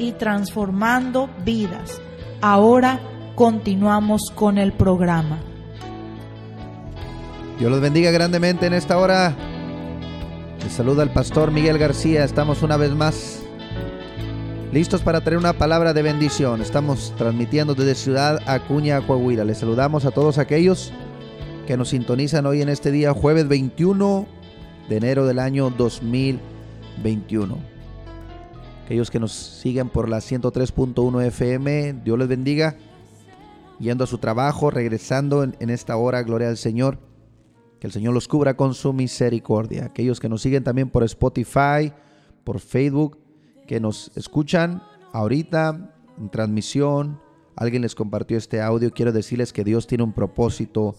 y transformando vidas. Ahora continuamos con el programa. Dios los bendiga grandemente en esta hora. Les saluda el pastor Miguel García. Estamos una vez más listos para traer una palabra de bendición. Estamos transmitiendo desde Ciudad Acuña, Coahuila. Les saludamos a todos aquellos que nos sintonizan hoy en este día, jueves 21 de enero del año 2021. Aquellos que nos siguen por la 103.1 FM, Dios les bendiga. Yendo a su trabajo, regresando en, en esta hora, gloria al Señor. Que el Señor los cubra con su misericordia. Aquellos que nos siguen también por Spotify, por Facebook, que nos escuchan ahorita en transmisión, alguien les compartió este audio, quiero decirles que Dios tiene un propósito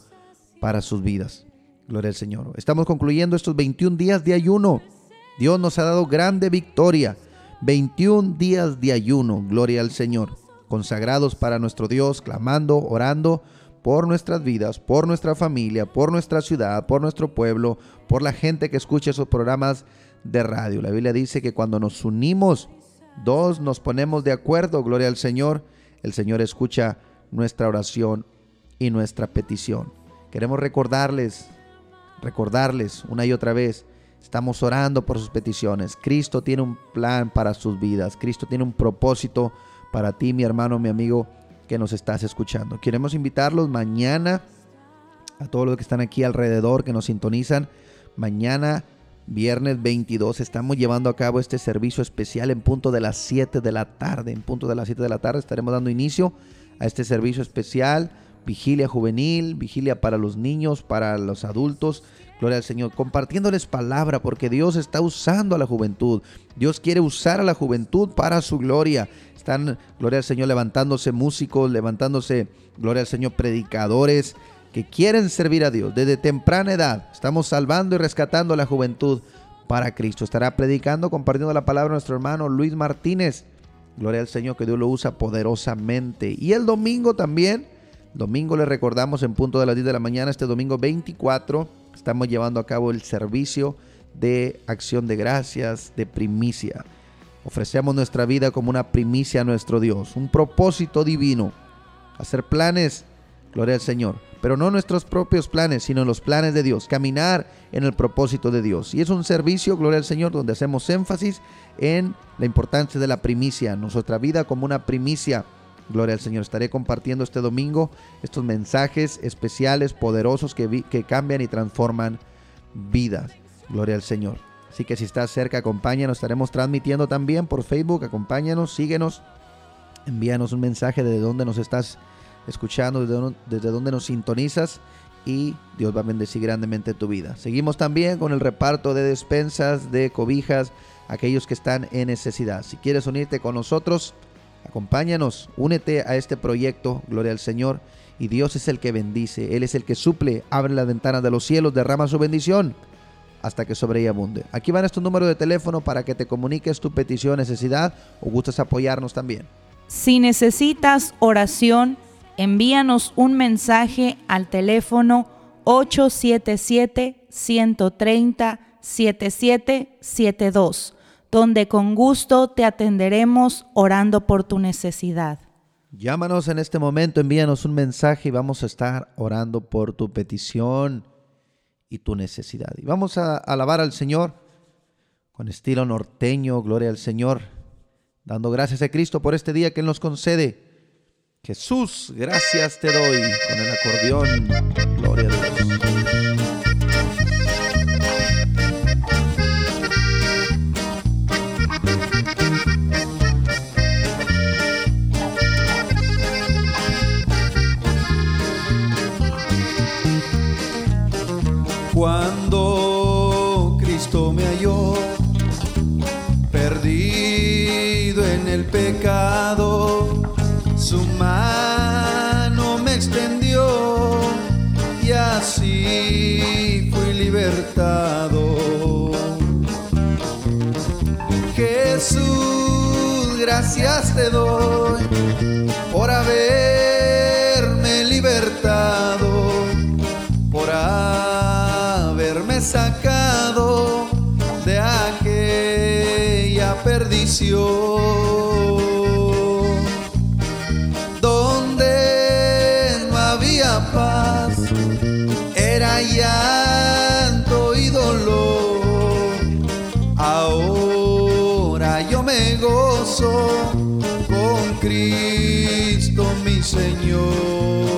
para sus vidas. Gloria al Señor. Estamos concluyendo estos 21 días de ayuno. Dios nos ha dado grande victoria. 21 días de ayuno. Gloria al Señor. Consagrados para nuestro Dios, clamando, orando por nuestras vidas, por nuestra familia, por nuestra ciudad, por nuestro pueblo, por la gente que escucha esos programas de radio. La Biblia dice que cuando nos unimos, dos nos ponemos de acuerdo, gloria al Señor, el Señor escucha nuestra oración y nuestra petición. Queremos recordarles, recordarles una y otra vez, estamos orando por sus peticiones. Cristo tiene un plan para sus vidas, Cristo tiene un propósito para ti, mi hermano, mi amigo, que nos estás escuchando. Queremos invitarlos mañana a todos los que están aquí alrededor, que nos sintonizan. Mañana, viernes 22, estamos llevando a cabo este servicio especial en punto de las 7 de la tarde. En punto de las 7 de la tarde estaremos dando inicio a este servicio especial. Vigilia juvenil, vigilia para los niños, para los adultos. Gloria al Señor, compartiéndoles palabra, porque Dios está usando a la juventud. Dios quiere usar a la juventud para su gloria. Están, gloria al Señor, levantándose músicos, levantándose, gloria al Señor, predicadores que quieren servir a Dios desde temprana edad. Estamos salvando y rescatando a la juventud para Cristo. Estará predicando, compartiendo la palabra nuestro hermano Luis Martínez. Gloria al Señor que Dios lo usa poderosamente. Y el domingo también, domingo le recordamos en punto de las 10 de la mañana, este domingo 24, estamos llevando a cabo el servicio de acción de gracias, de primicia. Ofrecemos nuestra vida como una primicia a nuestro Dios, un propósito divino, hacer planes, gloria al Señor, pero no nuestros propios planes, sino los planes de Dios, caminar en el propósito de Dios. Y es un servicio, gloria al Señor, donde hacemos énfasis en la importancia de la primicia, nuestra vida como una primicia. Gloria al Señor. Estaré compartiendo este domingo estos mensajes especiales, poderosos que, cambian y transforman vidas. Gloria al Señor. Así que si estás cerca, acompáñanos. Estaremos transmitiendo también por Facebook. Acompáñanos, síguenos. Envíanos un mensaje de dónde nos estás escuchando, desde, desde dónde nos sintonizas. Y Dios va a bendecir grandemente tu vida. Seguimos también con el reparto de despensas, de cobijas, aquellos que están en necesidad. Si quieres unirte con nosotros, acompáñanos, únete a este proyecto, gloria al Señor. Y Dios es el que bendice, Él es el que suple, abre las ventanas de los cielos, derrama su bendición hasta que sobre ella abunde. Aquí van estos números de teléfono para que te comuniques tu petición, necesidad o gustes apoyarnos también. Si necesitas oración, envíanos un mensaje al teléfono 877-130-7772, donde con gusto te atenderemos orando por tu necesidad. Llámanos en este momento, envíanos un mensaje y vamos a estar orando por tu petición y tu necesidad. Y vamos a alabar al Señor con estilo norteño, gloria al Señor, dando gracias a Cristo por este día que Él nos concede. Jesús, gracias te doy con el acordeón. Gloria a Dios. Yo me gozo con Cristo mi Señor.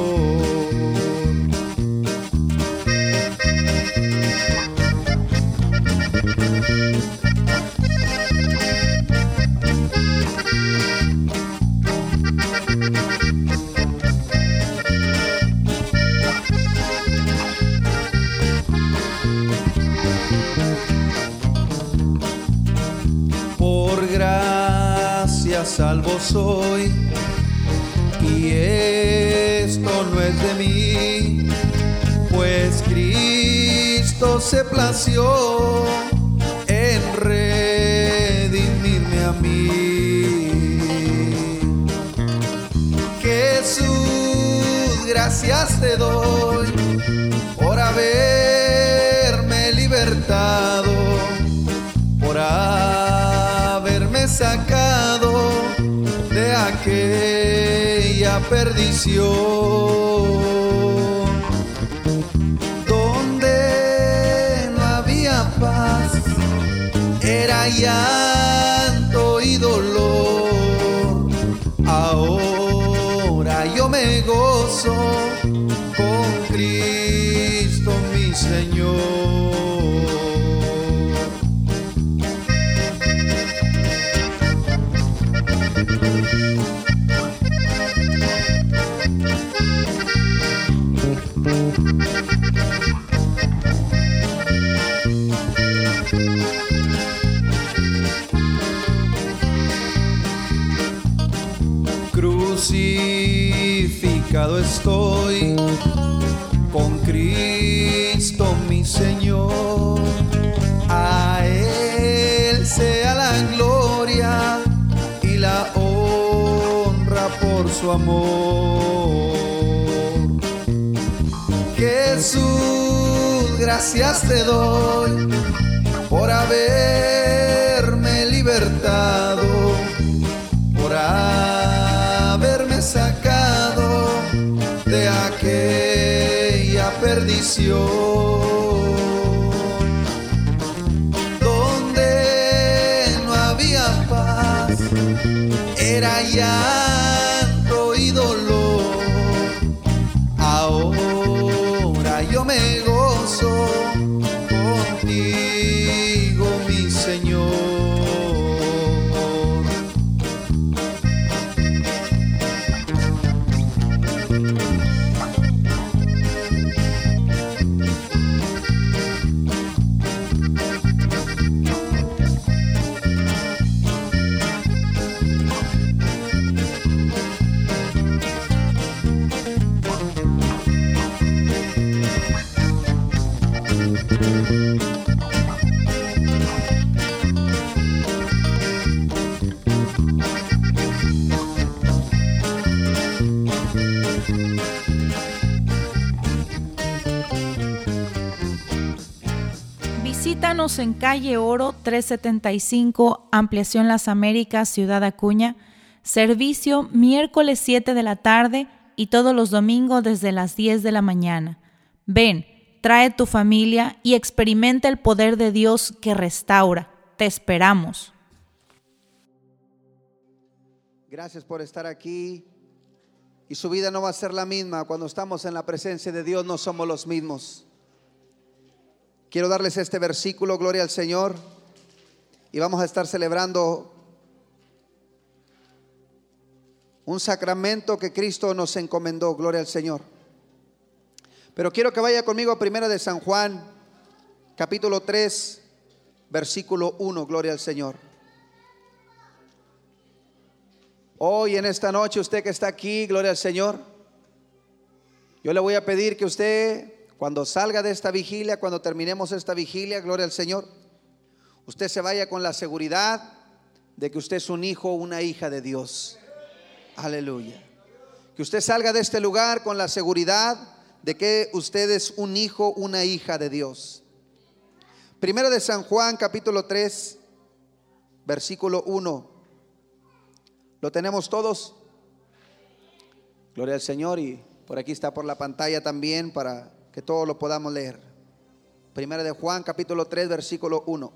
Y esto no es de mí, pues Cristo se plació en redimirme a mí. Jesús, gracias te doy por haberme libertado aquella perdición. Donde no había paz, era llanto y dolor. Ahora yo me gozo con Cristo mi Señor. Estoy con Cristo mi Señor. A Él sea la gloria y la honra por su amor. Jesús, gracias te doy por haberme Donde no había paz, era llanto En calle Oro 375, Ampliación Las Américas, Ciudad Acuña. Servicio miércoles 7 de la tarde y todos los domingos desde las 10 de la mañana. Ven, trae tu familia y experimenta el poder de Dios que restaura. Te esperamos. Gracias por estar aquí. y su vida no va a ser la misma. Cuando estamos en la presencia de Dios no somos los mismos. Quiero darles este versículo, gloria al Señor, y vamos a estar celebrando un sacramento que Cristo nos encomendó, gloria al Señor. Pero quiero que vaya conmigo a Primera de San Juan, capítulo 3, versículo 1, gloria al Señor. Hoy en esta noche, usted que está aquí, gloria al Señor, yo le voy a pedir que usted, cuando salga de esta vigilia, cuando terminemos esta vigilia, gloria al Señor, usted se vaya con la seguridad de que usted es un hijo una hija de Dios. Aleluya. Que usted salga de este lugar con la seguridad de que usted es un hijo, una hija de Dios. Primero de San Juan, capítulo 3, versículo 1. ¿Lo tenemos todos? Gloria al Señor y por aquí está por la pantalla también para que todos lo podamos leer. Primera de Juan, capítulo 3, versículo 1.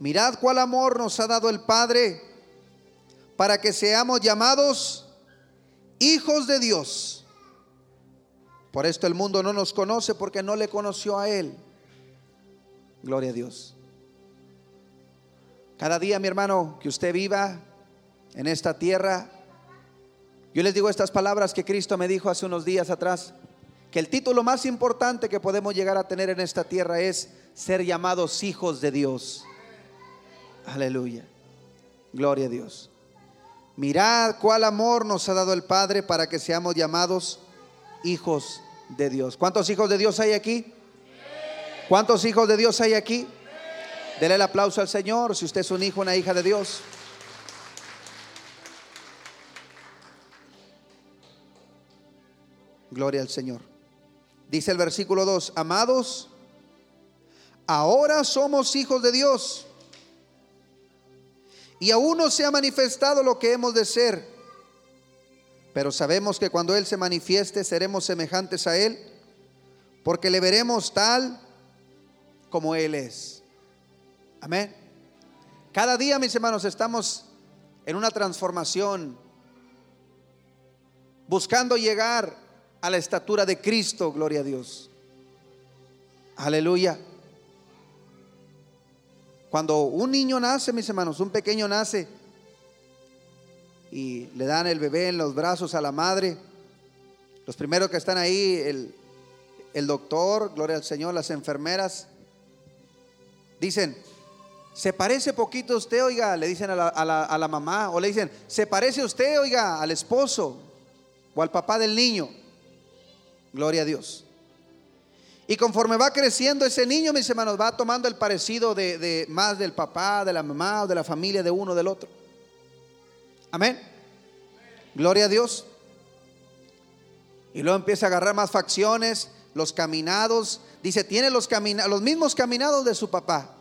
Mirad cuál amor nos ha dado el Padre para que seamos llamados hijos de Dios. Por esto el mundo no nos conoce porque no le conoció a Él. Gloria a Dios. Cada día, mi hermano, que usted viva en esta tierra, yo les digo estas palabras que Cristo me dijo hace unos días atrás, que el título más importante que podemos llegar a tener en esta tierra es ser llamados hijos de Dios. Aleluya. Gloria a Dios. Mirad cuál amor nos ha dado el Padre para que seamos llamados hijos de Dios. ¿Cuántos hijos de Dios hay aquí? ¿Cuántos hijos de Dios hay aquí? Dele el aplauso al Señor si usted es un hijo, una hija de Dios. Gloria al Señor. Dice el versículo 2, amados, ahora somos hijos de Dios. Y aún no se ha manifestado lo que hemos de ser. Pero sabemos que cuando Él se manifieste seremos semejantes a Él, porque le veremos tal como Él es. Amén. Cada día, mis hermanos, estamos en una transformación, buscando llegar a la estatura de Cristo, gloria a Dios. Aleluya. Cuando un niño nace, mis hermanos, un pequeño nace y le dan el bebé en los brazos a la madre, los primeros que están ahí, el, el doctor, gloria al Señor, las enfermeras, dicen, se parece poquito usted, oiga, le dicen a la, mamá, o le dicen, se parece usted, oiga, al esposo o al papá del niño. Gloria a Dios. Y conforme va creciendo ese niño, mis hermanos, va tomando el parecido de, más del papá, de la mamá o de la familia de uno del otro. Amén. Gloria a Dios. Y luego empieza a agarrar más facciones, los caminados. Dice, tiene los, los mismos caminados de su papá.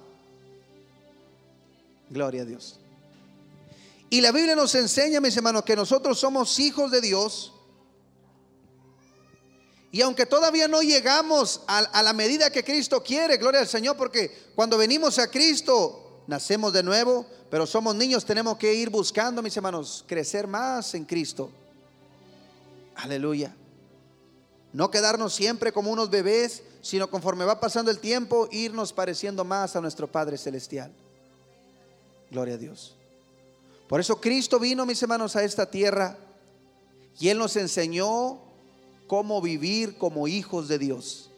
Gloria a Dios. Y la Biblia nos enseña, mis hermanos, que nosotros somos hijos de Dios. Y aunque todavía no llegamos a, la medida que Cristo quiere, gloria al Señor, porque cuando venimos a Cristo, nacemos de nuevo, pero somos niños, tenemos que ir buscando, mis hermanos, crecer más en Cristo. Aleluya. No quedarnos siempre como unos bebés, sino conforme va pasando el tiempo, irnos pareciendo más a nuestro Padre Celestial. Gloria a Dios. Por eso Cristo vino, mis hermanos, a esta tierra y Él nos enseñó cómo vivir como hijos de Dios.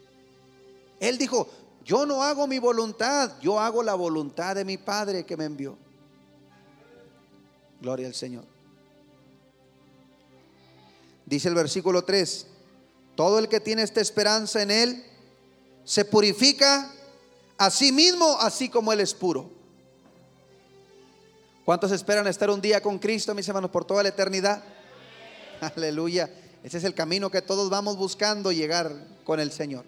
Él dijo, yo no hago mi voluntad, yo hago la voluntad de mi Padre que me envió. Gloria al Señor. Dice el versículo 3, todo el que tiene esta esperanza en Él se purifica a sí mismo, así como Él es puro. ¿Cuántos esperan estar un día con Cristo, mis hermanos, por toda la eternidad? Aleluya. Ese es el camino que todos vamos buscando llegar con el Señor.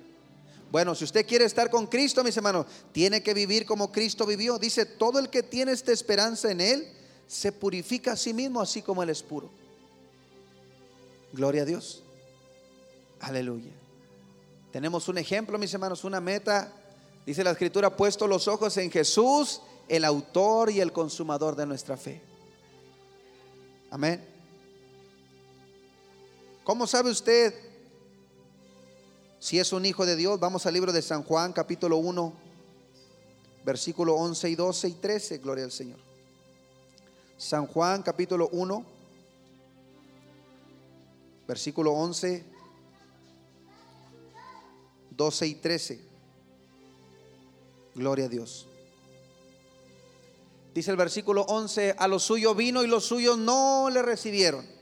Bueno, si usted quiere estar con Cristo, mis hermanos, tiene que vivir como Cristo vivió. Dice, todo el que tiene esta esperanza en Él, se purifica a sí mismo, así como Él es puro. Gloria a Dios. Aleluya. Tenemos un ejemplo, mis hermanos, una meta. Dice la escritura, puesto los ojos en Jesús, el autor y el consumador de nuestra fe. Amén. ¿Cómo sabe usted si es un hijo de Dios? Vamos al libro de San Juan, capítulo 1, versículo 11 y 12 y 13, gloria al Señor. San Juan, capítulo 1, versículo 11, 12 y 13. Gloria a Dios. Dice el versículo 11, a lo suyo vino y los suyos no le recibieron.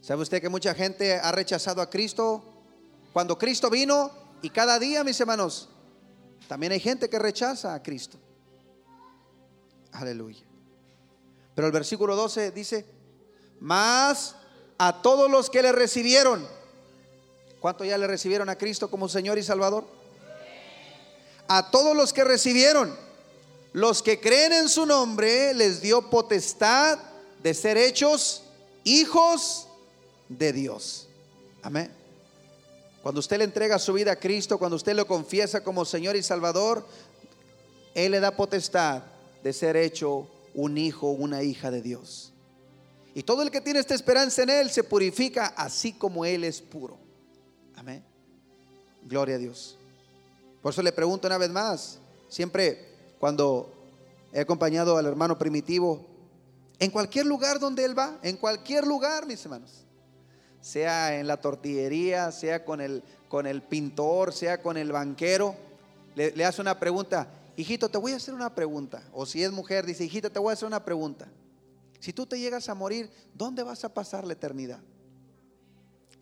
¿Sabe usted que mucha gente ha rechazado a Cristo cuando Cristo vino? Y cada día, mis hermanos, también hay gente que rechaza a Cristo. Aleluya. Pero el versículo 12 dice, más a todos los que le recibieron. ¿Cuánto ya le recibieron a Cristo como Señor y Salvador? A todos los que recibieron los que creen en su nombre les dio potestad de ser hechos hijos de Dios. Amén. Cuando usted le entrega su vida a Cristo, cuando usted lo confiesa como Señor y Salvador, Él le da potestad de ser hecho un hijo, una hija de Dios. Y todo el que tiene esta esperanza en Él se purifica así como Él es puro. Amén. Gloria a Dios. Por eso le pregunto una vez más, siempre cuando he acompañado al hermano primitivo, en cualquier lugar donde él va, en cualquier lugar, mis hermanos, sea en la tortillería, sea con el, con el pintor, sea con el banquero, le, le hace una pregunta, hijito, te voy a hacer una pregunta. O si es mujer, dice, hijita, te voy a hacer una pregunta. Si tú te llegas a morir, ¿dónde vas a pasar la eternidad?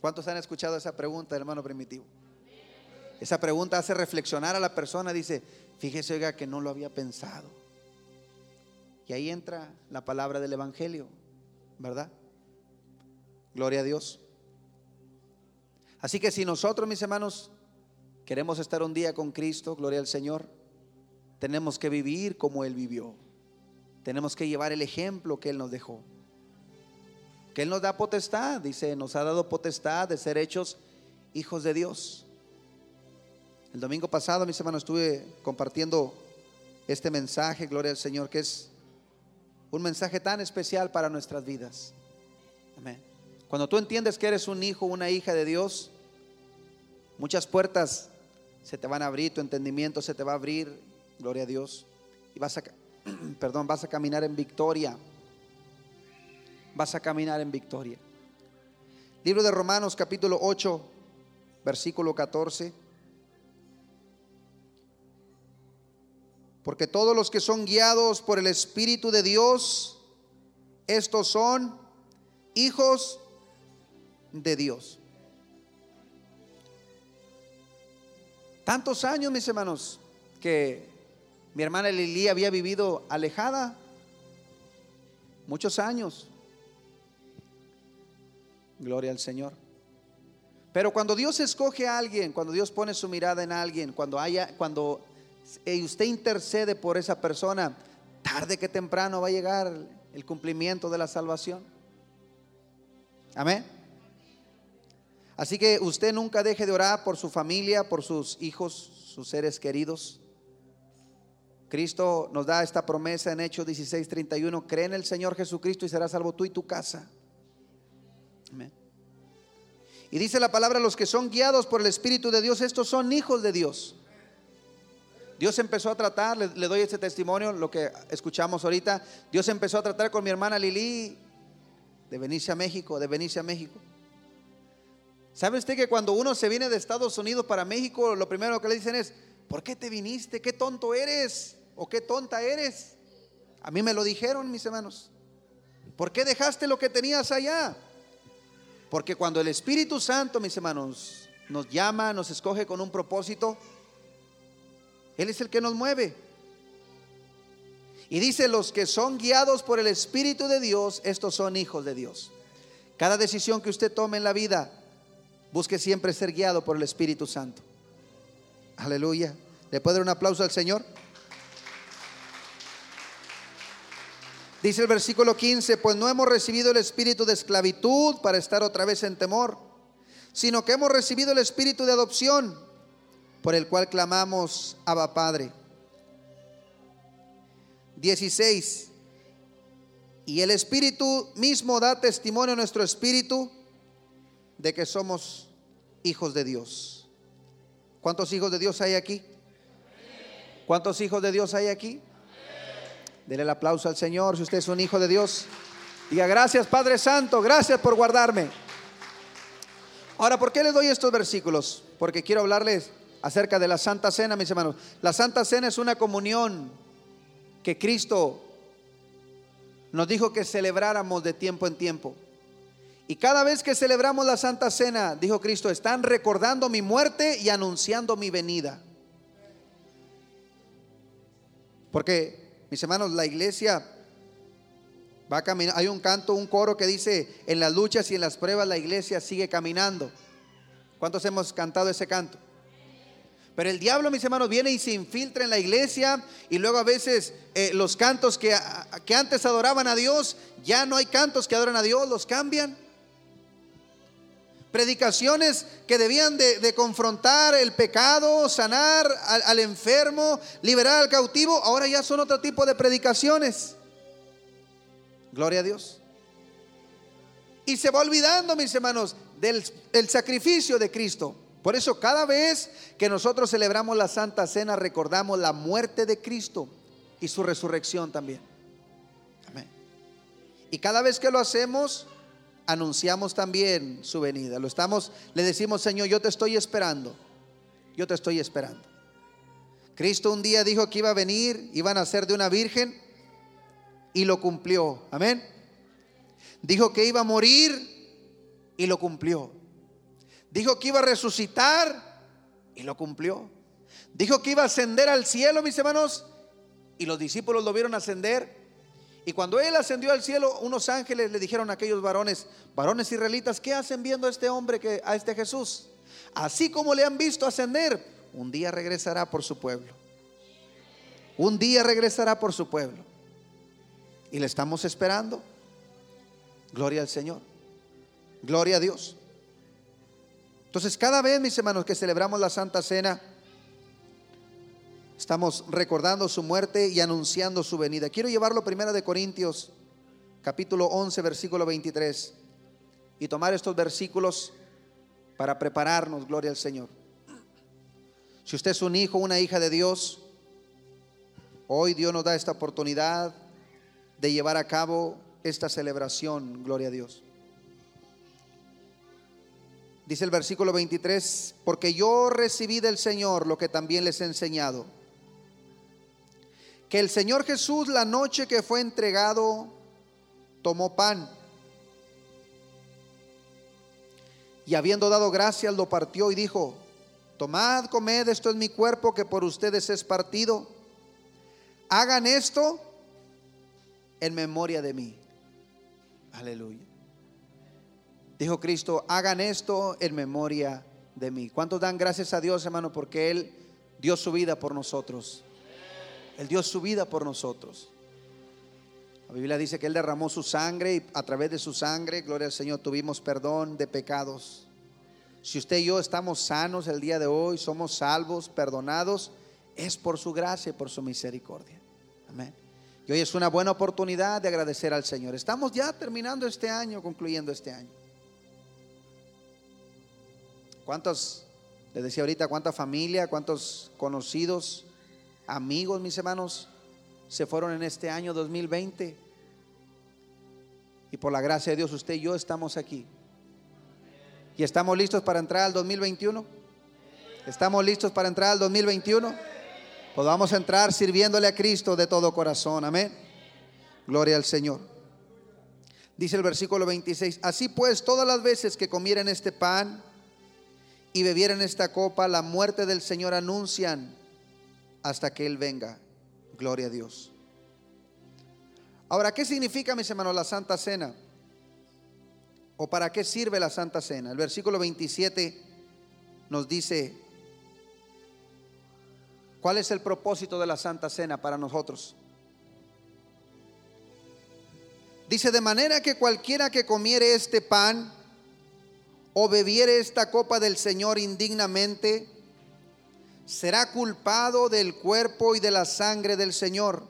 ¿Cuántos han escuchado esa pregunta, hermano primitivo? Esa pregunta hace reflexionar a la persona, dice, Fíjese, oiga, que no lo había pensado. Y ahí entra la palabra del Evangelio, ¿verdad? Gloria a Dios. Así que si nosotros, mis hermanos, queremos estar un día con Cristo, gloria al Señor, tenemos que vivir como Él vivió. Tenemos que llevar el ejemplo que Él nos dejó. Que Él nos da potestad, dice, nos ha dado potestad de ser hechos hijos de Dios. El domingo pasado, mis hermanos, estuve compartiendo este mensaje, gloria al Señor, que es un mensaje tan especial para nuestras vidas. Amén. Cuando tú entiendes que eres un hijo, una hija de Dios, muchas puertas se te van a abrir, tu entendimiento se te va a abrir, gloria a Dios, y vas a, perdón, vas a caminar en victoria. Vas a caminar en victoria. Libro de Romanos capítulo 8, versículo 14. Porque todos los que son guiados por el Espíritu de Dios, estos son hijos de Dios. Tantos años, mis hermanos, que mi hermana Lili había vivido alejada. Muchos años. Gloria al Señor. Pero cuando Dios escoge a alguien, cuando Dios pone su mirada en alguien, cuando haya, cuando y usted intercede por esa persona, tarde que temprano va a llegar el cumplimiento de la salvación. Amén. Así que usted nunca deje de orar por su familia, por sus hijos, sus seres queridos. Cristo nos da esta promesa en Hechos 16:31, cree en el Señor Jesucristo y serás salvo tú y tu casa. Amén. Y dice la palabra, los que son guiados por el Espíritu de Dios, estos son hijos de Dios. Dios empezó a tratar, le, doy este testimonio, lo que escuchamos ahorita. Dios empezó a tratar con mi hermana Lili de venirse a México, de venirse a México. ¿Sabe usted que cuando uno se viene de Estados Unidos para México, lo primero que le dicen es, ¿por qué te viniste? ¿Qué tonto eres? ¿O qué tonta eres? A mí me lo dijeron mis hermanos. ¿Por qué dejaste lo que tenías allá? Porque cuando el Espíritu Santo, mis hermanos, nos llama, nos escoge con un propósito, él es el que nos mueve. Y dice, los que son guiados por el Espíritu de Dios, estos son hijos de Dios. Cada decisión que usted tome en la vida, busque siempre ser guiado por el Espíritu Santo. Aleluya. ¿Le puede dar un aplauso al Señor? Dice el versículo 15, pues no hemos recibido el espíritu de esclavitud para estar otra vez en temor, sino que hemos recibido el espíritu de adopción por el cual clamamos Abba Padre. 16. Y el Espíritu mismo da testimonio a nuestro espíritu de que somos hijos de Dios. ¿Cuántos hijos de Dios hay aquí? ¿Cuántos hijos de Dios hay aquí? Dele el aplauso al Señor si usted es un hijo de Dios. Diga gracias Padre Santo, gracias por guardarme. Ahora, ¿por qué les doy estos versículos? Porque quiero hablarles acerca de la Santa Cena, mis hermanos. La Santa Cena es una comunión que Cristo nos dijo que celebráramos de tiempo en tiempo. Y cada vez que celebramos la Santa Cena, dijo Cristo, están recordando mi muerte y anunciando mi venida. Porque, mis hermanos, la iglesia va a caminar. Hay un canto, un coro que dice, en las luchas y en las pruebas la iglesia sigue caminando. ¿Cuántos hemos cantado ese canto? Pero el diablo, mis hermanos, viene y se infiltra en la iglesia y luego a veces eh, los cantos que, que antes adoraban a Dios, ya no hay cantos que adoran a Dios, los cambian. Predicaciones que debían de, confrontar el pecado, sanar al, enfermo, liberar al cautivo, ahora ya son otro tipo de predicaciones. Gloria a Dios. Y se va olvidando, mis hermanos, del sacrificio de Cristo. Por eso cada vez que nosotros celebramos la Santa Cena recordamos la muerte de Cristo y su resurrección también. Amén. Y cada vez que lo hacemos, anunciamos también su venida. Lo estamos, le decimos, Señor, yo te estoy esperando. Yo te estoy esperando. Cristo un día dijo que iba a venir, iba a nacer de una virgen y lo cumplió. Amén. Dijo que iba a morir y lo cumplió. Dijo que iba a resucitar y lo cumplió. Dijo que iba a ascender al cielo, mis hermanos, y los discípulos lo vieron ascender y cuando él ascendió al cielo, unos ángeles le dijeron a aquellos varones, varones israelitas, ¿qué hacen viendo a este hombre, que, a este Jesús? Así como le han visto ascender, un día regresará por su pueblo. Un día regresará por su pueblo. Y le estamos esperando. Gloria al Señor. Gloria a Dios. Entonces, cada vez, mis hermanos, que celebramos la Santa Cena, Estamos recordando su muerte y anunciando su venida. Quiero llevarlo primero de Corintios, capítulo 11, versículo 23, y tomar estos versículos para prepararnos, gloria al Señor. Si usted es un hijo, una hija de Dios, hoy Dios nos da esta oportunidad de llevar a cabo esta celebración, gloria a Dios. Dice el versículo 23, porque yo recibí del Señor lo que también les he enseñado que el Señor Jesús la noche que fue entregado tomó pan y habiendo dado gracias lo partió y dijo, tomad, comed, esto es mi cuerpo que por ustedes es partido. Hagan esto en memoria de mí. Aleluya. Dijo Cristo, hagan esto en memoria de mí. ¿Cuántos dan gracias a Dios, hermano, porque Él dio su vida por nosotros? Él dio su vida por nosotros. La Biblia dice que Él derramó su sangre y a través de su sangre, gloria al Señor, tuvimos perdón de pecados. Si usted y yo estamos sanos el día de hoy, somos salvos, perdonados, es por su gracia y por su misericordia. Amén. Y hoy es una buena oportunidad de agradecer al Señor. Estamos ya terminando este año, concluyendo este año. ¿Cuántos, le decía ahorita, cuánta familia, cuántos conocidos amigos, mis hermanos, se fueron en este año 2020. Y por la gracia de Dios, usted y yo estamos aquí. ¿Y estamos listos para entrar al 2021? ¿Estamos listos para entrar al 2021? Pues vamos a entrar sirviéndole a Cristo de todo corazón. Amén. Gloria al Señor. Dice el versículo 26, así pues todas las veces que comieran este pan y bebieran esta copa, la muerte del Señor anuncian hasta que Él venga. Gloria a Dios. Ahora, ¿qué significa, mis hermanos, la Santa Cena? ¿O para qué sirve la Santa Cena? El versículo 27 nos dice, ¿cuál es el propósito de la Santa Cena para nosotros? Dice, de manera que cualquiera que comiere este pan o bebiere esta copa del Señor indignamente, será culpado del cuerpo y de la sangre del Señor.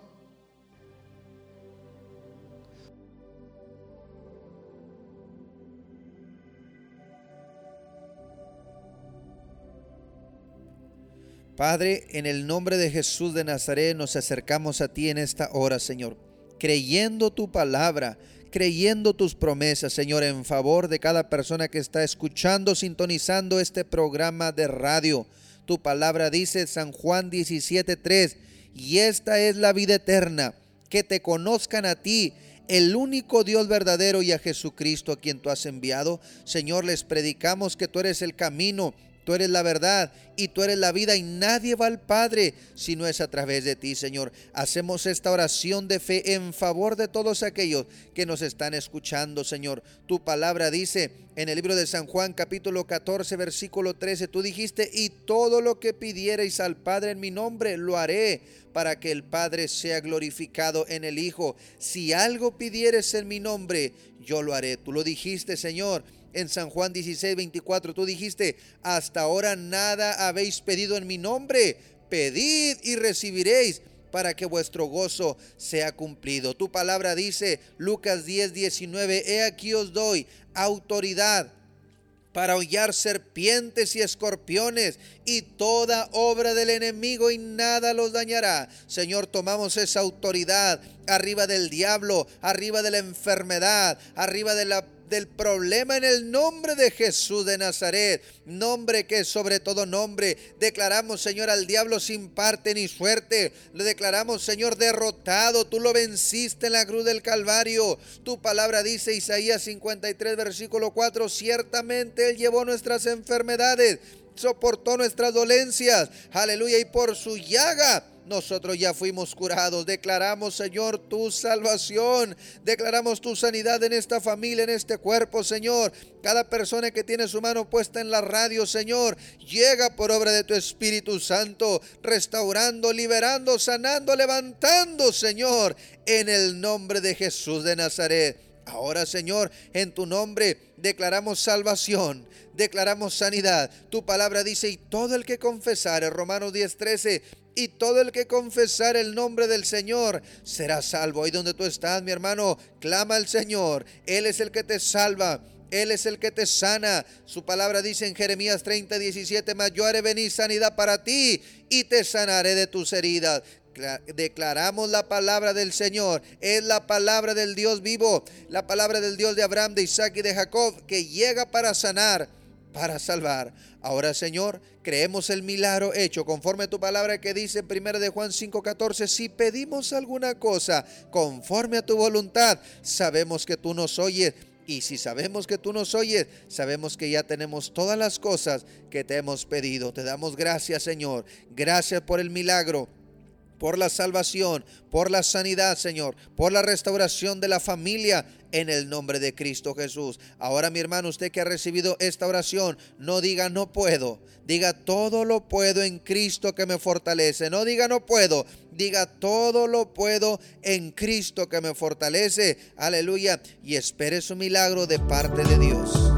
Padre, en el nombre de Jesús de Nazaret nos acercamos a ti en esta hora, Señor, creyendo tu palabra, creyendo tus promesas, Señor, en favor de cada persona que está escuchando, sintonizando este programa de radio. Tu palabra dice San Juan 17:3, y esta es la vida eterna, que te conozcan a ti, el único Dios verdadero y a Jesucristo a quien tú has enviado. Señor, les predicamos que tú eres el camino, tú eres la verdad y tú eres la vida y nadie va al Padre si no es a través de ti, Señor. Hacemos esta oración de fe en favor de todos aquellos que nos están escuchando, Señor. Tu palabra dice en el libro de San Juan capítulo 14 versículo 13, tú dijiste, y todo lo que pidierais al Padre en mi nombre, lo haré para que el Padre sea glorificado en el Hijo. Si algo pidieres en mi nombre, yo lo haré. Tú lo dijiste, Señor en San Juan 16, 24. Tú dijiste, hasta ahora nada habéis pedido en mi nombre. Pedid y recibiréis para que vuestro gozo sea cumplido. Tu palabra dice, Lucas 10, 19, he aquí os doy autoridad para hollar serpientes y escorpiones y toda obra del enemigo y nada los dañará. Señor, tomamos esa autoridad arriba del diablo, arriba de la enfermedad, arriba de la del problema en el nombre de Jesús de Nazaret, nombre que es sobre todo nombre. Declaramos, Señor, al diablo sin parte ni suerte. Le declaramos, Señor, derrotado. Tú lo venciste en la cruz del Calvario. Tu palabra dice, Isaías 53, versículo 4, ciertamente Él llevó nuestras enfermedades, soportó nuestras dolencias. Aleluya. Y por su llaga nosotros ya fuimos curados. Declaramos, Señor, tu salvación. Declaramos tu sanidad en esta familia, en este cuerpo, Señor. Cada persona que tiene su mano puesta en la radio, Señor, llega por obra de tu Espíritu Santo, restaurando, liberando, sanando, levantando, Señor, en el nombre de Jesús de Nazaret. Ahora, Señor, en tu nombre declaramos salvación, declaramos sanidad. Tu palabra dice, y todo el que confesare, Romanos 10:13, y todo el que confesar el nombre del Señor será salvo. Ahí donde tú estás, mi hermano, clama al Señor. Él es el que te salva. Él es el que te sana. Su palabra dice en Jeremías 30, 17, mas yo haré venir sanidad para ti y te sanaré de tus heridas. Declaramos la palabra del Señor. Es la palabra del Dios vivo, la palabra del Dios de Abraham, de Isaac y de Jacob, que llega para sanar, para salvar. Ahora, Señor, creemos el milagro hecho conforme a tu palabra que dice en 1 de Juan 5:14, si pedimos alguna cosa conforme a tu voluntad, sabemos que tú nos oyes. Y si sabemos que tú nos oyes, sabemos que ya tenemos todas las cosas que te hemos pedido. Te damos gracias, Señor. Gracias por el milagro por la salvación, por la sanidad, Señor, por la restauración de la familia en el nombre de Cristo Jesús. Ahora, mi hermano, usted que ha recibido esta oración, no diga no puedo, diga todo lo puedo en Cristo que me fortalece. No diga no puedo, diga todo lo puedo en Cristo que me fortalece. Aleluya. Y espere su milagro de parte de Dios.